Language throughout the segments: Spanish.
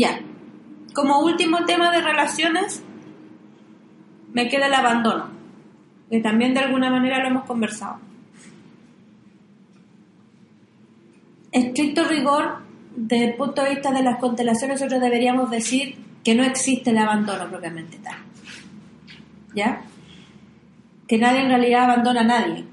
Ya. Como último tema de relaciones, me queda el abandono, que también de alguna manera lo hemos conversado. Estricto rigor, desde el punto de vista de las constelaciones, nosotros deberíamos decir que no existe el abandono propiamente tal. ¿Ya? Que nadie en realidad abandona a nadie.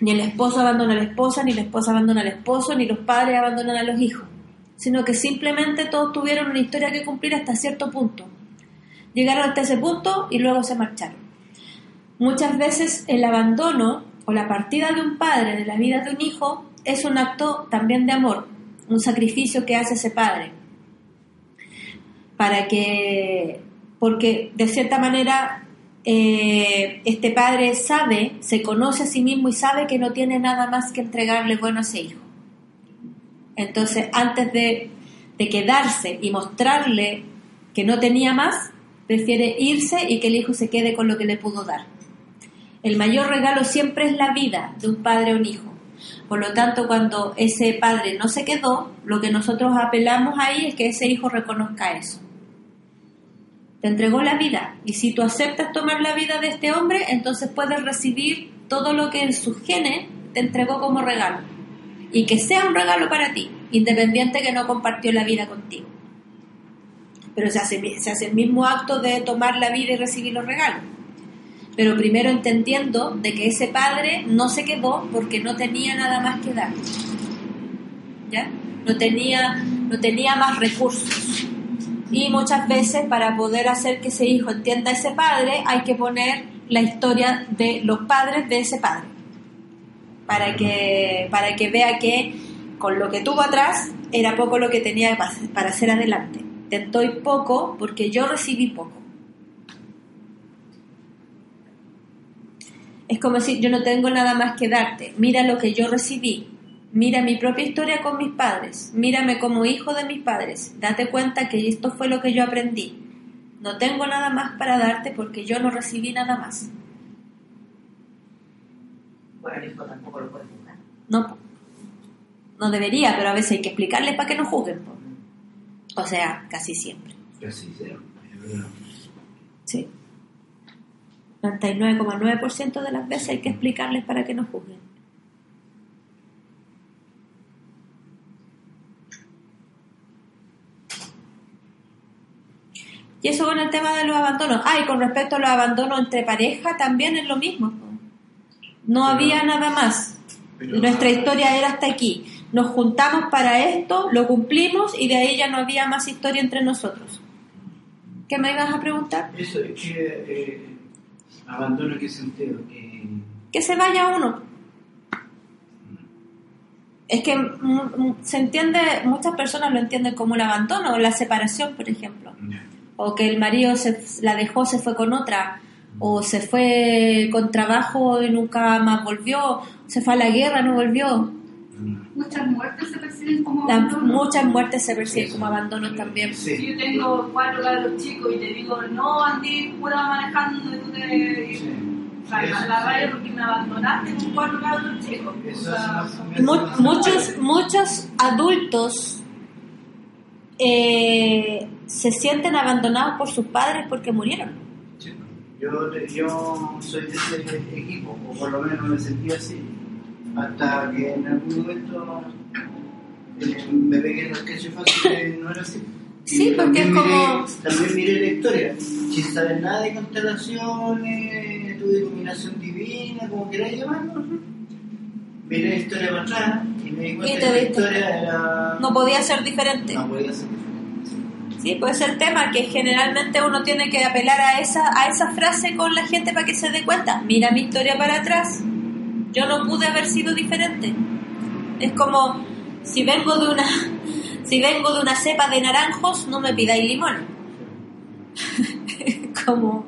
Ni el esposo abandona a la esposa, ni la esposa abandona al esposo, ni los padres abandonan a los hijos sino que simplemente todos tuvieron una historia que cumplir hasta cierto punto. Llegaron hasta ese punto y luego se marcharon. Muchas veces el abandono o la partida de un padre de la vida de un hijo es un acto también de amor, un sacrificio que hace ese padre. Para que, porque de cierta manera eh, este padre sabe, se conoce a sí mismo y sabe que no tiene nada más que entregarle bueno a ese hijo. Entonces, antes de, de, quedarse y mostrarle que no tenía más, prefiere irse y que el hijo se quede con lo que le pudo dar. El mayor regalo siempre es la vida de un padre o un hijo. Por lo tanto, cuando ese padre no se quedó, lo que nosotros apelamos ahí es que ese hijo reconozca eso. Te entregó la vida y si tú aceptas tomar la vida de este hombre, entonces puedes recibir todo lo que en sus genes te entregó como regalo y que sea un regalo para ti, independiente que no compartió la vida contigo. Pero se hace, el mismo acto de tomar la vida y recibir los regalos. Pero primero entendiendo de que ese padre no se quedó porque no tenía nada más que dar. ¿Ya? No tenía, no tenía más recursos. Y muchas veces para poder hacer que ese hijo entienda a ese padre hay que poner la historia de los padres de ese padre para que, para que vea que con lo que tuvo atrás era poco lo que tenía para hacer adelante. Te doy poco porque yo recibí poco. Es como decir, yo no tengo nada más que darte. Mira lo que yo recibí. Mira mi propia historia con mis padres. Mírame como hijo de mis padres. Date cuenta que esto fue lo que yo aprendí. No tengo nada más para darte porque yo no recibí nada más. Bueno, el hijo tampoco lo puede juzgar. No, no debería, pero a veces hay que explicarle para que no juzguen. po. O sea, casi siempre. Casi cero. Sí. 99,9% de las veces hay que explicarles para que no juzguen. Y eso con el tema de los abandonos. Ah, y con respecto a los abandonos entre pareja, también es lo mismo. No había nada más. Nuestra historia era hasta aquí. Nos juntamos para esto, lo cumplimos y de ahí ya no había más historia entre nosotros. ¿Qué me ibas a preguntar? Eso es que eh, abandono qué sentido que Que se vaya uno. Es que se entiende, muchas personas lo entienden como un abandono, o la separación, por ejemplo. O que el marido se, la dejó, se fue con otra, o se fue con trabajo y nunca más volvió, se fue a la guerra, no volvió. Muchas muertes se perciben como La- abandono. muchas muertes se perciben como abandono también. Si Sí. yo tengo cuatro cabros chicos y te digo, no andé pura manejando y tú te... Sí. Eso, la raya porque me abandonaste con cuatro cabros chicos. O sea, muchos, muchos adultos eh, se sienten abandonados por sus padres porque murieron. Yo, yo soy de ese equipo, o por lo menos me sentí así, hasta que en algún momento eh, me pegué los cachifazos que no era así. Sí, porque es como- miré- También miré la historia, sin saber nada de constelaciones, tu iluminación divina, como queráis llamarlo. Miré la historia para atrás y me di cuenta que la historia era... No podía ser diferente. no podía ser diferente. Sí, pues es el tema que generalmente uno tiene que apelar a esa, a esa frase con la gente para que se dé cuenta. Mira mi historia para atrás. Yo no pude haber sido diferente. Es como si vengo de una si vengo de una cepa de naranjos, no me pidáis limón. como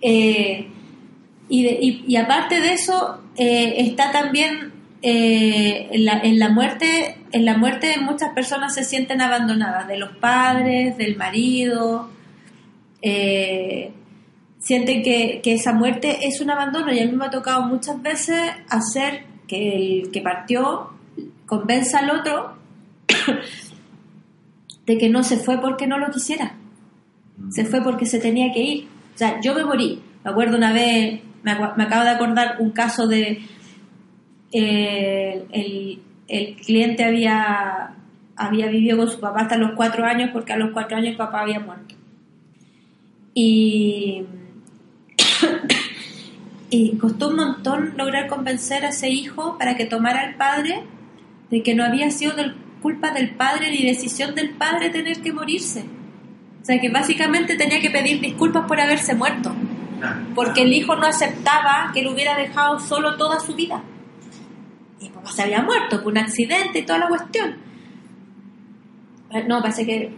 eh, y aparte de eso eh, está también eh, en, la, en la muerte en la muerte muchas personas se sienten abandonadas de los padres del marido eh, sienten que, que esa muerte es un abandono y a mí me ha tocado muchas veces hacer que el que partió convenza al otro de que no se fue porque no lo quisiera se fue porque se tenía que ir. O sea, yo me morí. Me acuerdo una vez, me, me acabo de acordar un caso de eh, el, el cliente había, había vivido con su papá hasta los cuatro años porque a los cuatro años el papá había muerto. Y, y costó un montón lograr convencer a ese hijo para que tomara al padre de que no había sido del- culpa del padre ni decisión del padre tener que morirse. O sea, que básicamente tenía que pedir disculpas por haberse muerto, Claro. porque el hijo no aceptaba que lo hubiera dejado solo toda su vida. Y el papá se había muerto por un accidente y toda la cuestión. Eh, No, parece que,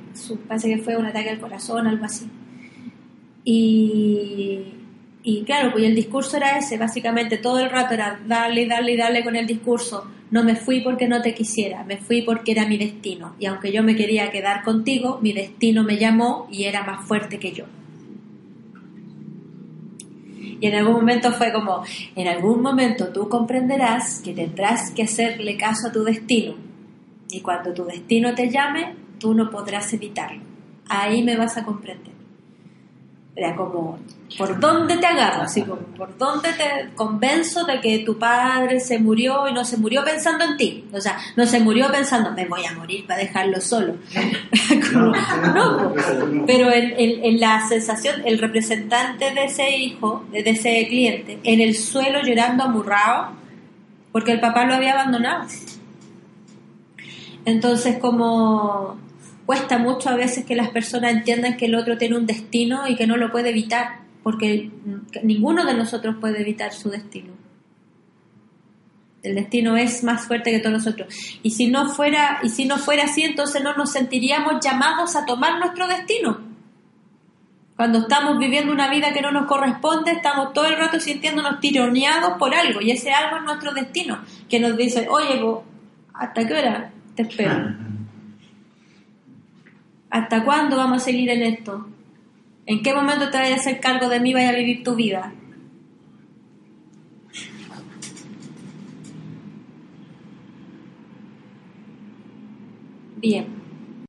que fue un ataque al corazón, algo así. Y, y claro, pues el discurso era ese, básicamente todo el rato era darle, darle, darle con el discurso. No me fui porque no te quisiera, me fui porque era mi destino. Y aunque yo me quería quedar contigo, mi destino me llamó y era más fuerte que yo. Y en algún momento fue como, en algún momento tú comprenderás que tendrás que hacerle caso a tu destino. Y cuando tu destino te llame, tú no podrás evitarlo. Ahí me vas a comprender. Era como, ¿por dónde te agarro? Así como, ¿por dónde te convenzo de que tu padre se murió y no se murió pensando en ti? O sea, no se murió pensando, me voy a morir para dejarlo solo. Como, no, pero en, en- en la sensación, el representante de ese hijo, de ese cliente, en el suelo llorando amurrado, porque el papá lo había abandonado. Entonces, como cuesta mucho a veces que las personas entiendan que el otro tiene un destino y que no lo puede evitar, porque ninguno de nosotros puede evitar su destino. El destino es más fuerte que todos nosotros. Y si no fuera, y si no fuera así, entonces no nos sentiríamos llamados a tomar nuestro destino. Cuando estamos viviendo una vida que no nos corresponde, estamos todo el rato sintiéndonos tironeados por algo, y ese algo es nuestro destino, que nos dice, oye, ¿hasta qué hora te espero? ¿Hasta cuándo vamos a seguir en esto? ¿En qué momento te vayas a hacer cargo de mí y vayas a vivir tu vida? Bien.